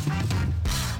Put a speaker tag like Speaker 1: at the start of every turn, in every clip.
Speaker 1: Thank you.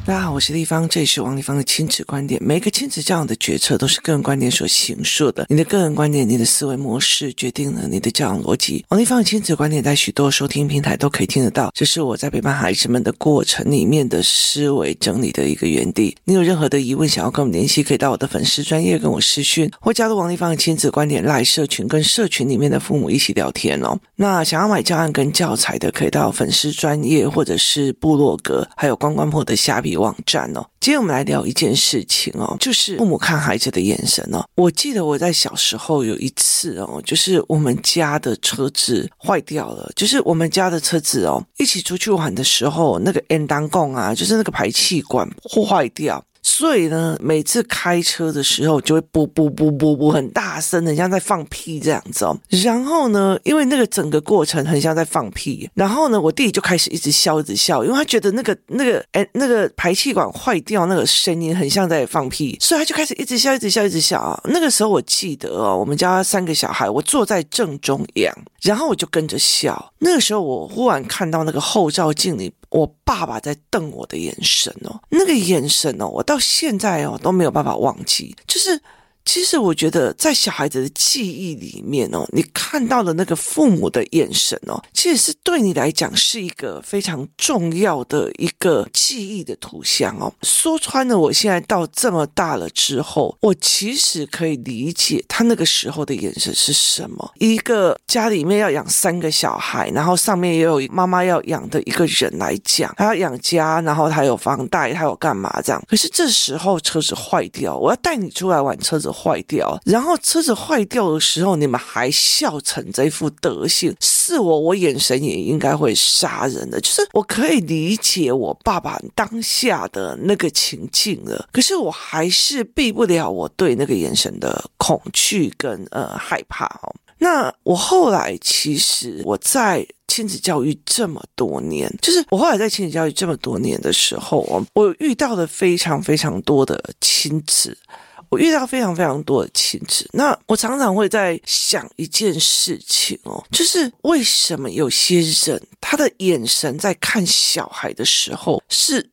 Speaker 1: 大家好，我是丽芳，这里是王丽芳的亲子观点。每个亲子教养的决策都是个人观点所形塑的。你的个人观点、你的思维模式，决定了你的教养逻辑。王丽芳的亲子观点在许多收听平台都可以听得到。这是我在陪伴孩子们的过程里面的思维整理的一个园地。你有任何的疑问想要跟我们联系，可以到我的粉丝专业跟我私讯，或加入王丽芳的亲子观点赖社群，跟社群里面的父母一起聊天哦。那想要买教案跟教材的，可以到粉丝专业或者是部落格，还有关关破的虾网站哦。今天我们来聊一件事情哦，就是父母看孩子的眼神哦。我记得我在小时候有一次哦，就是我们家的车子坏掉了，就是我们家的车子哦，一起出去玩的时候，那个 N 当共啊，就是那个排气管破坏掉。所以呢，每次开车的时候就会啵啵啵啵啵很大声，很像在放屁这样子哦。然后呢，因为那个整个过程很像在放屁，然后呢，我弟弟就开始一直笑，一直笑，因为他觉得那个那个哎那个排气管坏掉，那个声音很像在放屁，所以他就开始一直笑，一直笑，一直笑啊。那个时候我记得哦，我们家三个小孩，我坐在正中央，然后我就跟着笑。那个时候我忽然看到那个后照镜里。我爸爸在瞪我的眼神哦，那个眼神哦，我到现在哦都没有办法忘记，就是。其实我觉得，在小孩子的记忆里面哦，你看到的那个父母的眼神哦，其实是对你来讲是一个非常重要的一个记忆的图像哦。说穿了，我现在到这么大了之后，我其实可以理解他那个时候的眼神是什么。一个家里面要养三个小孩，然后上面也有妈妈要养的一个人来讲，他要养家，然后他有房贷，他有干嘛这样。可是这时候车子坏掉，我要带你出来玩车子。坏掉，然后车子坏掉的时候，你们还笑成这副德行，是我，我眼神也应该会杀人的。就是我可以理解我爸爸当下的那个情境了，可是我还是避不了我对那个眼神的恐惧跟呃害怕哦。那我后来其实我在亲子教育这么多年，就是我后来在亲子教育这么多年的时候哦，我遇到了非常非常多的亲子。我遇到非常非常多的亲子，那我常常会在想一件事情哦，就是为什么有些人他的眼神在看小孩的时候是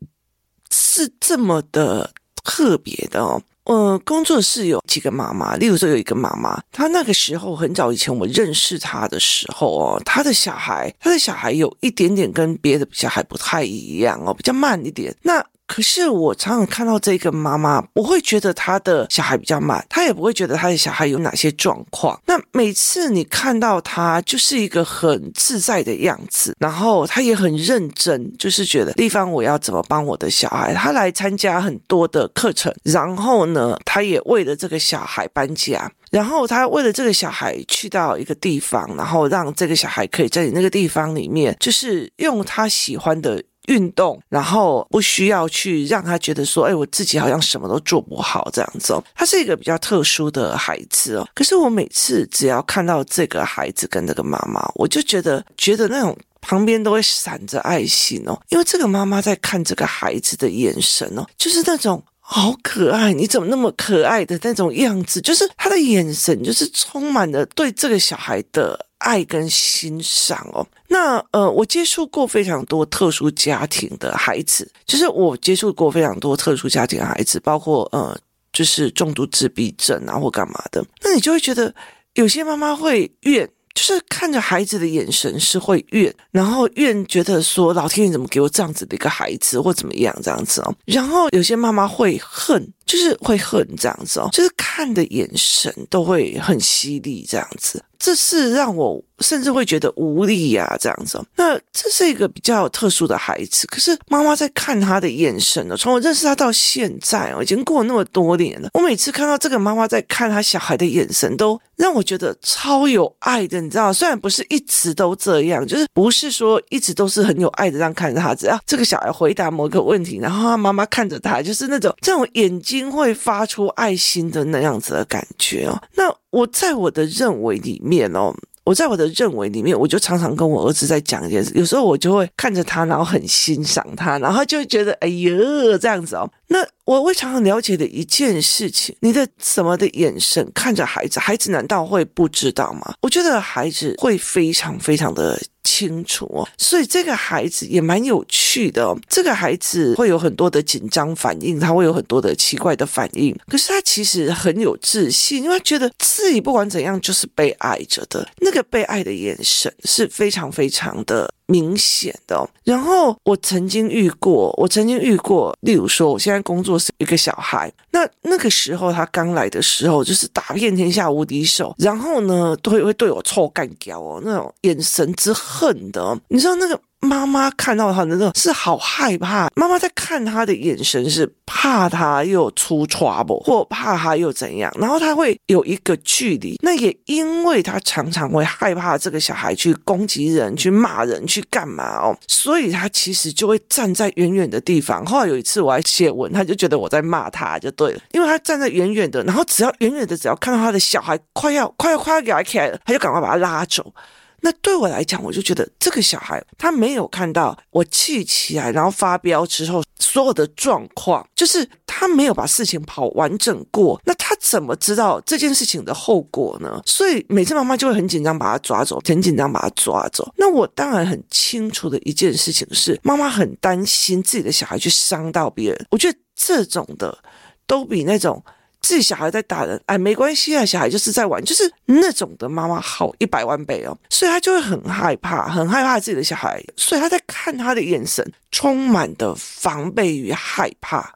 Speaker 1: 是这么的特别的哦。呃，工作室有几个妈妈，例如说有一个妈妈，她那个时候很早以前我认识她的时候哦，她的小孩，她的小孩有一点点跟别的小孩不太一样哦，比较慢一点。那可是我常常看到这个妈妈，我会觉得她的小孩比较慢，她也不会觉得她的小孩有哪些状况。那每次你看到她，就是一个很自在的样子，然后她也很认真，就是觉得地方我要怎么帮我的小孩。她来参加很多的课程，然后呢，她也为了这个小孩搬家，然后她为了这个小孩去到一个地方，然后让这个小孩可以在你那个地方里面，就是用他喜欢的。运动，然后不需要去让他觉得说，哎，我自己好像什么都做不好这样子哦。他是一个比较特殊的孩子哦。可是我每次只要看到这个孩子跟这个妈妈，我就觉得觉得那种旁边都会闪着爱心哦，因为这个妈妈在看这个孩子的眼神哦，就是那种好可爱，你怎么那么可爱的那种样子，就是他的眼神就是充满了对这个小孩的。爱跟欣赏哦，那呃，我接触过非常多特殊家庭的孩子，就是我接触过非常多特殊家庭的孩子，包括呃，就是重度自闭症啊或干嘛的，那你就会觉得有些妈妈会怨。就是看着孩子的眼神是会怨，然后怨觉得说老天爷怎么给我这样子的一个孩子或怎么样这样子哦，然后有些妈妈会恨，就是会恨这样子哦，就是看的眼神都会很犀利这样子，这是让我甚至会觉得无力呀这样子。那这是一个比较特殊的孩子，可是妈妈在看他的眼神呢，从我认识他到现在哦，已经过了那么多年了，我每次看到这个妈妈在看他小孩的眼神都。让我觉得超有爱的，你知道，虽然不是一直都这样，就是不是说一直都是很有爱的这样看着他，只要这个小孩回答某个问题，然后他妈妈看着他，就是那种这种眼睛会发出爱心的那样子的感觉哦。那我在我的认为里面哦。我在我的认为里面，我就常常跟我儿子在讲一件事。有时候我就会看着他，然后很欣赏他，然后就会觉得哎呦这样子哦。那我会常常了解的一件事情，你的什么的眼神看着孩子，孩子难道会不知道吗？我觉得孩子会非常非常的。清楚哦，所以这个孩子也蛮有趣的哦。这个孩子会有很多的紧张反应，他会有很多的奇怪的反应。可是他其实很有自信，因为他觉得自己不管怎样就是被爱着的。那个被爱的眼神是非常非常的明显的哦。然后我曾经遇过，我曾经遇过，例如说，我现在工作是一个小孩，那那个时候他刚来的时候就是打遍天下无敌手，然后呢都会会对我臭干掉哦，那种眼神之。恨的，你知道那个妈妈看到他真的是好害怕。妈妈在看他的眼神是怕他又出 trouble，或怕他又怎样，然后他会有一个距离。那也因为他常常会害怕这个小孩去攻击人、去骂人、去干嘛哦，所以他其实就会站在远远的地方。后来有一次我还写文，他就觉得我在骂他，就对了，因为他站在远远的，然后只要远远的，只要看到他的小孩快要快要快要给他起来了，他就赶快把他拉走。那对我来讲，我就觉得这个小孩他没有看到我气起来，然后发飙之后所有的状况，就是他没有把事情跑完整过。那他怎么知道这件事情的后果呢？所以每次妈妈就会很紧张，把他抓走，很紧张把他抓走。那我当然很清楚的一件事情是，妈妈很担心自己的小孩去伤到别人。我觉得这种的都比那种。自己小孩在打人，哎，没关系啊，小孩就是在玩，就是那种的妈妈好一百万倍哦，所以他就会很害怕，很害怕自己的小孩，所以他在看他的眼神充满的防备与害怕。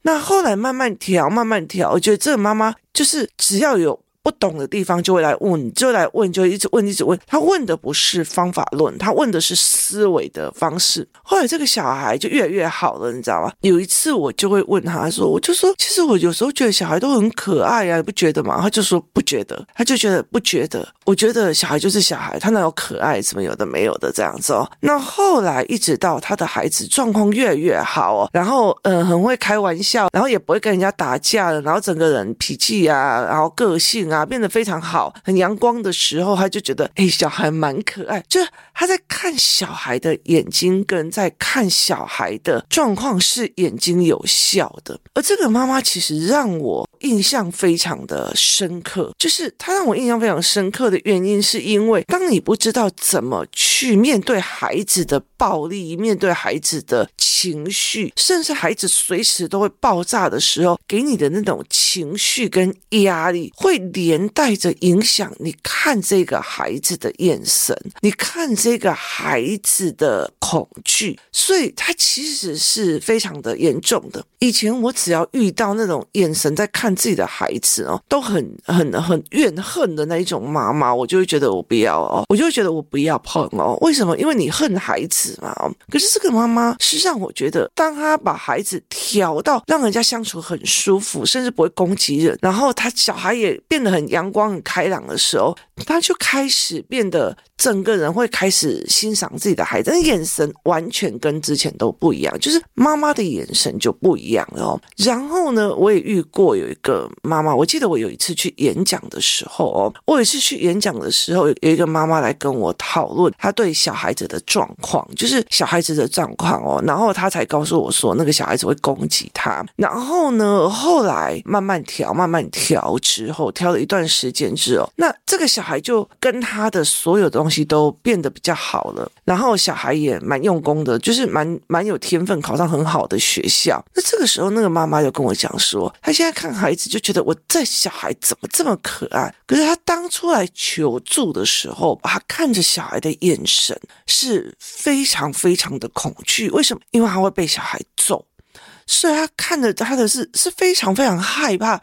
Speaker 1: 那后来慢慢调，慢慢调，我觉得这个妈妈就是只要有。不懂的地方就会来问，就来问，就一直问，一直问。他问的不是方法论，他问的是思维的方式。后来这个小孩就越来越好了，你知道吗？有一次我就会问他说：“我就说，其实我有时候觉得小孩都很可爱啊，你不觉得吗？”他就说不觉得，他就觉得不觉得。我觉得小孩就是小孩，他哪有可爱什么有的没有的这样子哦。那后来一直到他的孩子状况越来越好哦，然后嗯、很会开玩笑，然后也不会跟人家打架了，然后整个人脾气啊，然后个性啊。啊，变得非常好，很阳光的时候，他就觉得，哎，小孩蛮可爱。就是他在看小孩的眼睛，跟在看小孩的状况是眼睛有效的。而这个妈妈其实让我印象非常的深刻，就是他让我印象非常深刻的原因，是因为当你不知道怎么去面对孩子的暴力，面对孩子的情绪，甚至孩子随时都会爆炸的时候，给你的那种情绪跟压力会连带着影响你看这个孩子的眼神，你看这个孩子的恐惧，所以他其实是非常的严重的。以前我只要遇到那种眼神在看自己的孩子哦，都很很很怨恨的那一种妈妈，我就会觉得我不要哦，我就会觉得我不要碰哦。为什么？因为你恨孩子嘛。可是这个妈妈是让，我觉得当她把孩子调到让人家相处很舒服，甚至不会攻击人，然后她小孩也变得很阳光、很开朗的时候，他就开始变得。整个人会开始欣赏自己的孩子，眼神完全跟之前都不一样，就是妈妈的眼神就不一样了哦。然后呢，我也遇过有一个妈妈，我记得我有一次去演讲的时候哦，我有一次去演讲的时候，有一个妈妈来跟我讨论她对小孩子的状况，就是小孩子的状况哦。然后她才告诉我说，那个小孩子会攻击她。然后呢，后来慢慢调，慢慢调之后，调了一段时间之后，那这个小孩就跟他的所有东西。都变得比较好了，然后小孩也蛮用功的，就是蛮蛮有天分，考上很好的学校。那这个时候，那个妈妈就跟我讲说，她现在看孩子就觉得我这小孩怎么这么可爱？可是她当初来求助的时候，她看着小孩的眼神是非常非常的恐惧。为什么？因为她会被小孩揍，所以她看着他的是是非常非常害怕，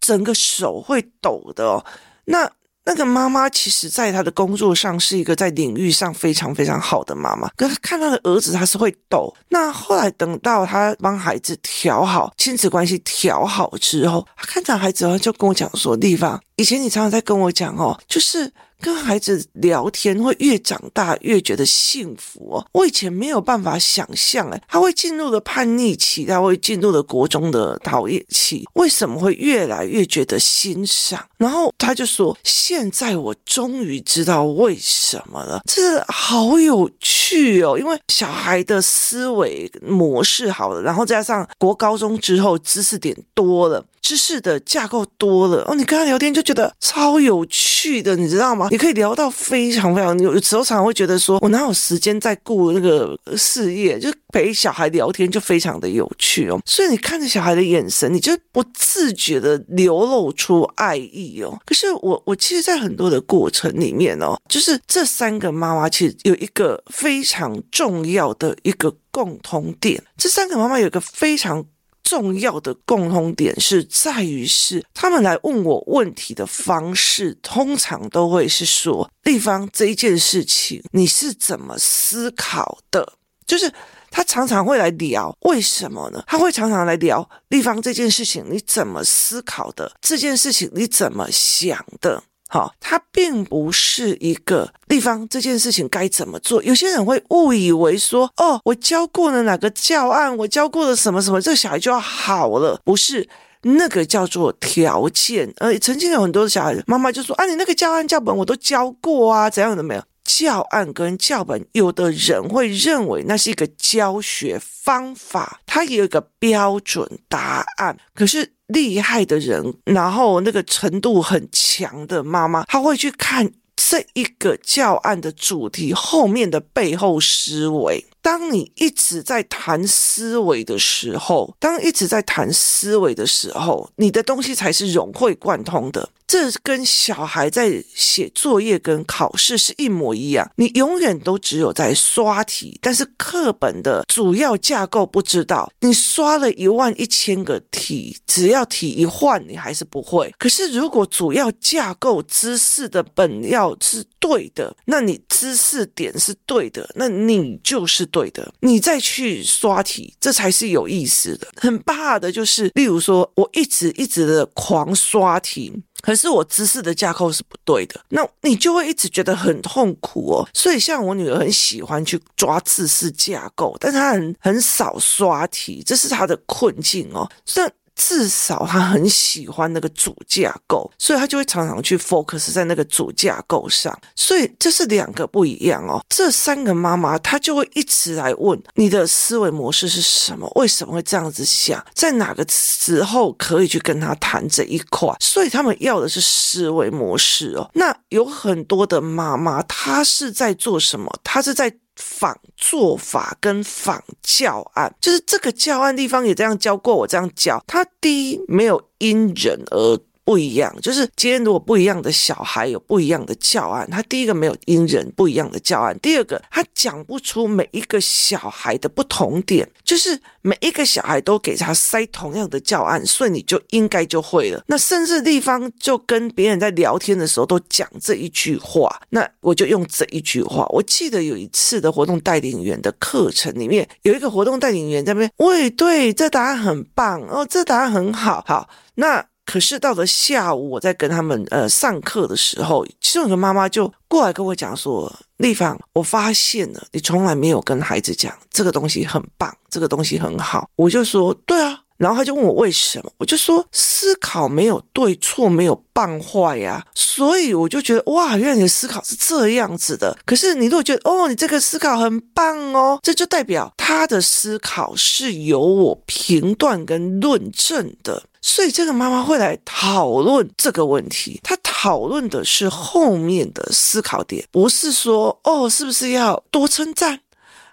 Speaker 1: 整个手会抖的哦。那。那个妈妈其实，在她的工作上是一个在领域上非常非常好的妈妈。可是看她的儿子，她是会抖。那后来等到她帮孩子调好亲子关系调好之后，她看着孩子，就跟我讲说：“地方，以前你常常在跟我讲哦，就是跟孩子聊天会越长大越觉得幸福哦。我以前没有办法想象，哎，他会进入了叛逆期，他会进入了国中的讨厌期，为什么会越来越觉得欣赏？然后他就说：“现在我终于知道为什么了，这好有趣哦，因为小孩的思维模式好了，然后加上国高中之后知识点多了。”知识的架构多了哦，你跟他聊天就觉得超有趣的，你知道吗？你可以聊到非常非常，有时候常常会觉得说，我哪有时间在顾那个事业？就陪小孩聊天就非常的有趣哦。所以你看着小孩的眼神，你就不自觉的流露出爱意哦。可是我我其实，在很多的过程里面哦，就是这三个妈妈其实有一个非常重要的一个共同点，这三个妈妈有一个非常。重要的共通点是在于是他们来问我问题的方式，通常都会是说：“丽芳，这一件事情你是怎么思考的？”就是他常常会来聊，为什么呢？他会常常来聊丽芳这件事情你怎么思考的？这件事情你怎么想的？好，它并不是一个地方，这件事情该怎么做？有些人会误以为说，哦，我教过了哪个教案，我教过了什么什么，这个小孩就要好了。不是，那个叫做条件。呃，曾经有很多的小孩，妈妈就说，啊，你那个教案教本我都教过啊，怎样的没有？教案跟教本，有的人会认为那是一个教学方法，它也有一个标准答案，可是。厉害的人，然后那个程度很强的妈妈，她会去看这一个教案的主题后面的背后思维。当你一直在谈思维的时候，当一直在谈思维的时候，你的东西才是融会贯通的。这跟小孩在写作业跟考试是一模一样，你永远都只有在刷题，但是课本的主要架构不知道。你刷了一万一千个题，只要题一换，你还是不会。可是如果主要架构知识的本要是对的，那你知识点是对的，那你就是对的。你再去刷题，这才是有意思的。很怕的就是，例如说我一直一直的狂刷题。可是我知识的架构是不对的，那你就会一直觉得很痛苦哦。所以像我女儿很喜欢去抓知识架构，但她很很少刷题，这是她的困境哦。所以。至少他很喜欢那个主架构，所以他就会常常去 focus 在那个主架构上。所以这是两个不一样哦。这三个妈妈，她就会一直来问你的思维模式是什么？为什么会这样子想？在哪个时候可以去跟他谈这一块？所以他们要的是思维模式哦。那有很多的妈妈，她是在做什么？她是在。仿做法跟仿教案，就是这个教案地方也这样教过，我这样教。他第一没有因人而。不一样，就是今天如果不一样的小孩有不一样的教案，他第一个没有因人不一样的教案，第二个他讲不出每一个小孩的不同点，就是每一个小孩都给他塞同样的教案，所以你就应该就会了。那甚至地方就跟别人在聊天的时候都讲这一句话，那我就用这一句话。我记得有一次的活动带领员的课程里面，有一个活动带领员在那边，喂，对，这答案很棒哦，这答案很好，好，那。可是到了下午，我在跟他们呃上课的时候，其中有个妈妈就过来跟我讲说：“丽芳，我发现了，你从来没有跟孩子讲这个东西很棒，这个东西很好。”我就说：“对啊。”然后他就问我为什么，我就说：“思考没有对错，没有棒坏呀。”所以我就觉得哇，原来你的思考是这样子的。可是你如果觉得哦，你这个思考很棒哦，这就代表他的思考是由我评断跟论证的。所以这个妈妈会来讨论这个问题，她讨论的是后面的思考点，不是说哦，是不是要多称赞，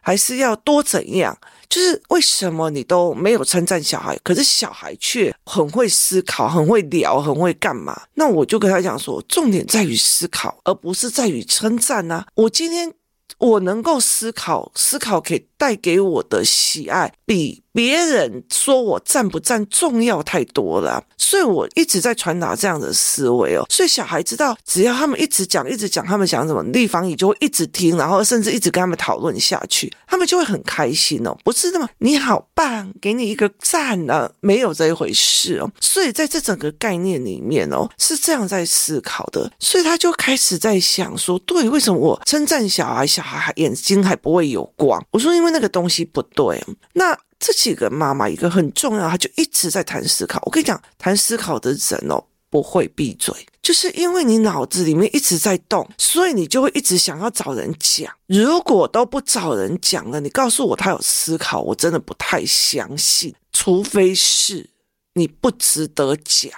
Speaker 1: 还是要多怎样？就是为什么你都没有称赞小孩，可是小孩却很会思考，很会聊，很会干嘛？那我就跟他讲说，重点在于思考，而不是在于称赞呐。我今天。我能够思考，思考可以带给我的喜爱，比别人说我赞不赞重要太多了。所以我一直在传达这样的思维哦。所以小孩知道，只要他们一直讲，一直讲，他们讲什么，立方体就会一直听，然后甚至一直跟他们讨论下去，他们就会很开心哦。不是的吗？你好棒，给你一个赞呢，没有这一回事哦。所以在这整个概念里面哦，是这样在思考的。所以他就开始在想说，对，为什么我称赞小孩，小孩眼睛还不会有光？我说，因为那个东西不对。那。这几个妈妈一个很重要，她就一直在谈思考。我跟你讲，谈思考的人哦，不会闭嘴，就是因为你脑子里面一直在动，所以你就会一直想要找人讲。如果都不找人讲了，你告诉我他有思考，我真的不太相信。除非是你不值得讲，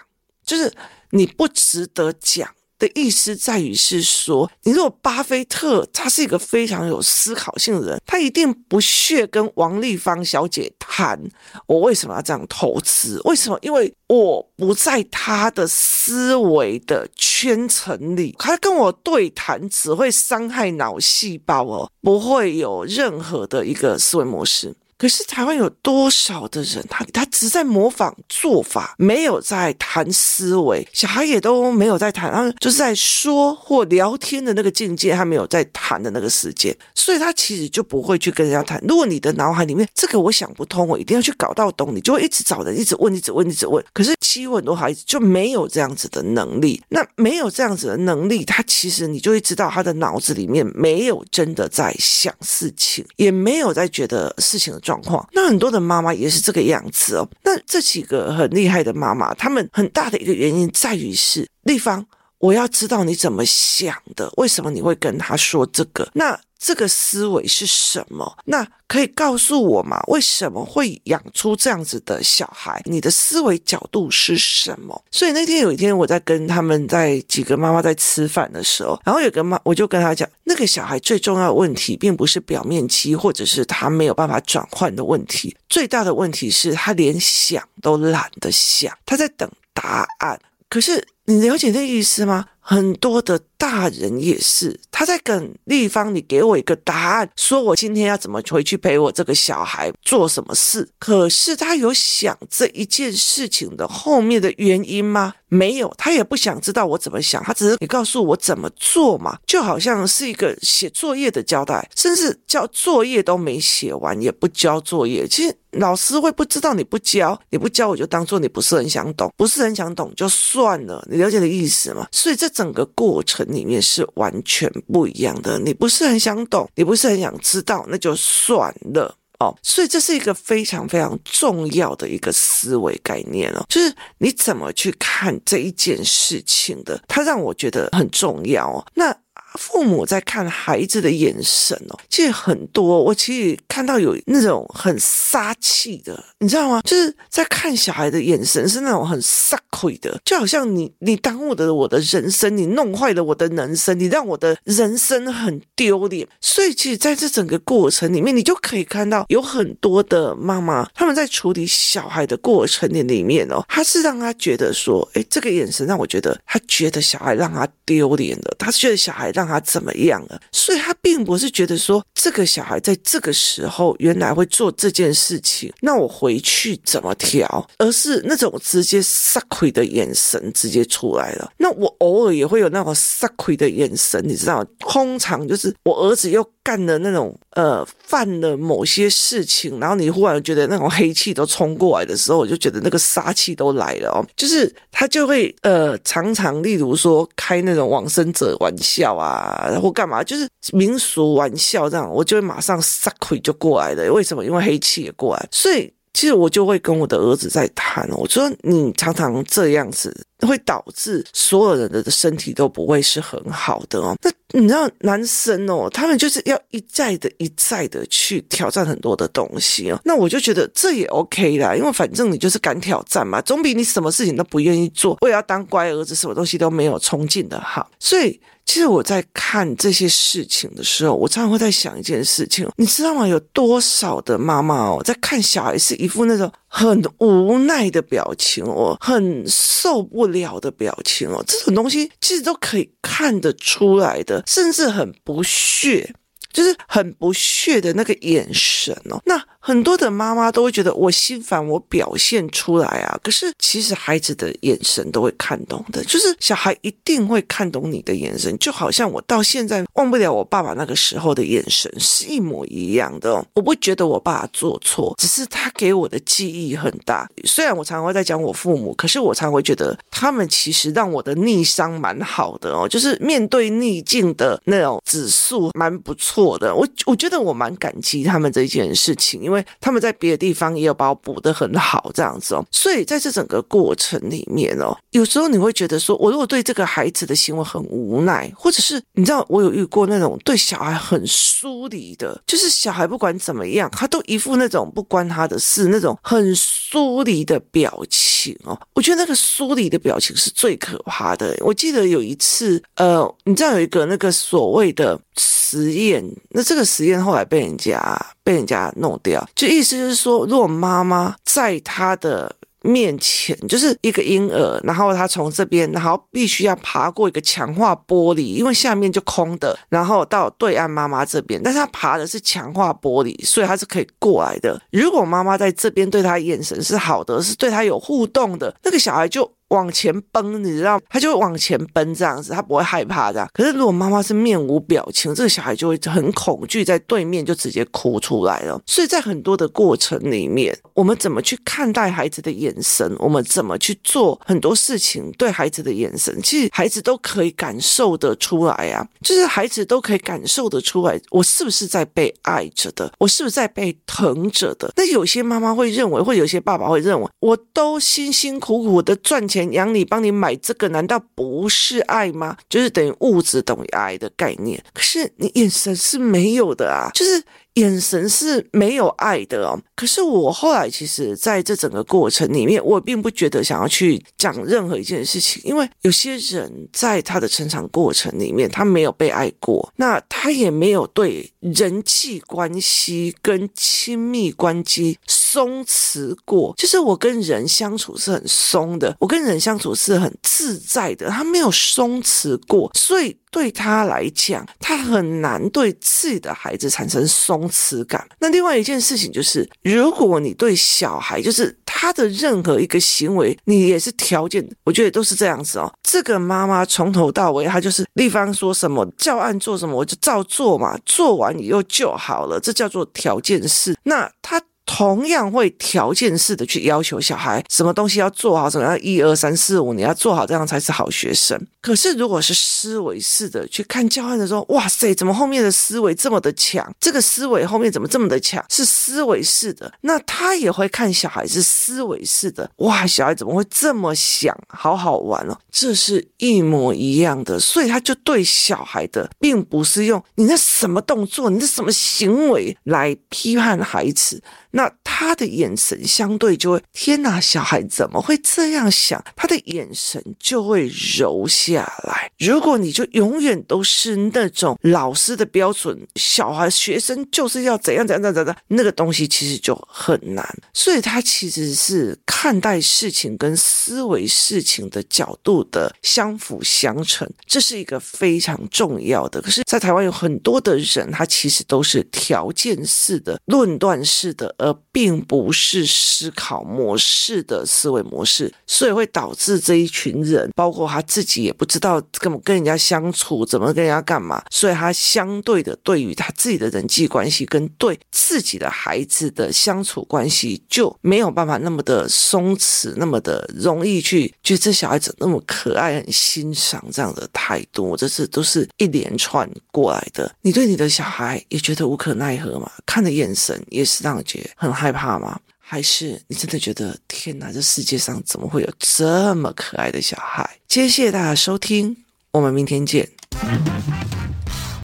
Speaker 1: 就是你不值得讲。的意思在于是说，你如果巴菲特他是一个非常有思考性的人，他一定不屑跟王丽芳小姐谈我为什么要这样投资？为什么？因为我不在他的思维的圈层里，他跟我对谈只会伤害脑细胞哦，不会有任何的一个思维模式。可是台湾有多少的人，他他只在模仿做法，没有在谈思维，小孩也都没有在谈，然后就是在说或聊天的那个境界，他没有在谈的那个时间，所以他其实就不会去跟人家谈。如果你的脑海里面这个我想不通，我一定要去搞到懂，你就会一直找人，一直问，一直问，一直问。可是几乎很多孩子就没有这样子的能力，那没有这样子的能力，他其实你就会知道他的脑子里面没有真的在想事情，也没有在觉得事情的。状况，那很多的妈妈也是这个样子哦。那这几个很厉害的妈妈，她们很大的一个原因在于是丽芳，我要知道你怎么想的，为什么你会跟他说这个？那。这个思维是什么？那可以告诉我吗？为什么会养出这样子的小孩？你的思维角度是什么？所以那天有一天，我在跟他们在几个妈妈在吃饭的时候，然后有个妈，我就跟他讲，那个小孩最重要的问题，并不是表面期，或者是他没有办法转换的问题，最大的问题是他连想都懒得想，他在等答案。可是你了解那意思吗？很多的大人也是，他在跟立方，你给我一个答案，说我今天要怎么回去陪我这个小孩做什么事。可是他有想这一件事情的后面的原因吗？没有，他也不想知道我怎么想，他只是你告诉我怎么做嘛，就好像是一个写作业的交代，甚至交作业都没写完，也不交作业。其实老师会不知道你不教，你不教我就当做你不是很想懂，不是很想懂就算了，你了解的意思吗？所以这。整个过程里面是完全不一样的。你不是很想懂，你不是很想知道，那就算了哦。所以这是一个非常非常重要的一个思维概念哦，就是你怎么去看这一件事情的，它让我觉得很重要哦。那。父母在看孩子的眼神哦，其实很多，我其实看到有那种很杀气的，你知道吗？就是在看小孩的眼神是那种很杀气的，就好像你你耽误了我的人生，你弄坏了我的人生，你让我的人生很丢脸。所以，其实在这整个过程里面，你就可以看到有很多的妈妈他们在处理小孩的过程里里面哦，他是让他觉得说，诶，这个眼神让我觉得他觉得小孩让他丢脸了，他是觉得小孩。让他怎么样了？所以他并不是觉得说这个小孩在这个时候原来会做这件事情，那我回去怎么调？而是那种直接撒亏的眼神直接出来了。那我偶尔也会有那种撒亏的眼神，你知道，通常就是我儿子又干了那种呃犯了某些事情，然后你忽然觉得那种黑气都冲过来的时候，我就觉得那个杀气都来了哦。就是他就会呃常常例如说开那种往生者玩笑啊。啊，或干嘛，就是民俗玩笑这样，我就会马上撒亏就过来了。为什么？因为黑气也过来，所以其实我就会跟我的儿子在谈。我说你常常这样子，会导致所有人的身体都不会是很好的哦。那你知道男生哦，他们就是要一再的、一再的去挑战很多的东西哦。那我就觉得这也 OK 啦，因为反正你就是敢挑战嘛，总比你什么事情都不愿意做，我也要当乖儿子，什么东西都没有冲劲的好。所以。其实我在看这些事情的时候，我常常会在想一件事情，你知道吗？有多少的妈妈哦，在看小孩是一副那种很无奈的表情哦，很受不了的表情哦，这种东西其实都可以看得出来的，甚至很不屑。就是很不屑的那个眼神哦。那很多的妈妈都会觉得我心烦，我表现出来啊。可是其实孩子的眼神都会看懂的，就是小孩一定会看懂你的眼神，就好像我到现在忘不了我爸爸那个时候的眼神是一模一样的。我不觉得我爸做错，只是他给我的记忆很大。虽然我常常会在讲我父母，可是我常会觉得他们其实让我的逆商蛮好的哦，就是面对逆境的那种指数蛮不错的。我我觉得我蛮感激他们这件事情，因为他们在别的地方也有把我补得很好这样子哦。所以在这整个过程里面哦，有时候你会觉得说，我如果对这个孩子的行为很无奈，或者是你知道，我有遇过那种对小孩很疏离的，就是小孩不管怎么样，他都一副那种不关他的事，那种很疏离的表情哦。我觉得那个疏离的表情是最可怕的。我记得有一次，呃，你知道有一个那个所谓的实验，那这个实验后来被人家被人家弄掉，就意思就是说，如果妈妈在他的面前就是一个婴儿，然后他从这边，然后必须要爬过一个强化玻璃，因为下面就空的，然后到对岸妈妈这边，但是他爬的是强化玻璃，所以他是可以过来的。如果妈妈在这边对他眼神是好的，是对他有互动的，那个小孩就。往前奔，你知道，他就会往前奔这样子，他不会害怕的。可是如果妈妈是面无表情，这个小孩就会很恐惧，在对面就直接哭出来了。所以在很多的过程里面，我们怎么去看待孩子的眼神，我们怎么去做很多事情，对孩子的眼神，其实孩子都可以感受得出来啊。就是孩子都可以感受得出来，我是不是在被爱着的，我是不是在被疼着的。那有些妈妈会认为，或有些爸爸会认为，我都辛辛苦苦的赚钱。养你，帮你买这个，难道不是爱吗？就是等于物质等于爱的概念。可是你眼神是没有的啊，就是。眼神是没有爱的哦。可是我后来其实在这整个过程里面，我并不觉得想要去讲任何一件事情，因为有些人在他的成长过程里面，他没有被爱过，那他也没有对人际关系跟亲密关系松弛过。就是我跟人相处是很松的，我跟人相处是很自在的，他没有松弛过，所以。对他来讲，他很难对自己的孩子产生松弛感。那另外一件事情就是，如果你对小孩，就是他的任何一个行为，你也是条件，我觉得都是这样子哦。这个妈妈从头到尾，她就是立方说什么教案做什么，我就照做嘛，做完以后就好了，这叫做条件式。那他。同样会条件式的去要求小孩什么东西要做好，怎么样一二三四五，你要做好，这样才是好学生。可是如果是思维式的去看教案的时候，哇塞，怎么后面的思维这么的强？这个思维后面怎么这么的强？是思维式的，那他也会看小孩是思维式的，哇，小孩怎么会这么想？好好玩哦，这是一模一样的，所以他就对小孩的，并不是用你那什么动作，你那什么行为来批判孩子。那他的眼神相对就会，天哪，小孩怎么会这样想？他的眼神就会柔下来。如果你就永远都是那种老师的标准，小孩学生就是要怎样怎样怎样怎样，那个东西其实就很难。所以他其实是看待事情跟思维事情的角度的相辅相成，这是一个非常重要的。可是，在台湾有很多的人，他其实都是条件式的、论断式的。而并不是思考模式的思维模式，所以会导致这一群人，包括他自己也不知道怎么跟人家相处，怎么跟人家干嘛，所以他相对的对于他自己的人际关系跟对自己的孩子的相处关系就没有办法那么的松弛，那么的容易去觉得这小孩子那么可爱，很欣赏这样的态度，这是都是一连串过来的。你对你的小孩也觉得无可奈何吗？看的眼神也是让人觉得。很害怕吗？还是你真的觉得天哪，这世界上怎么会有这么可爱的小孩？谢谢大家收听，我们明天见。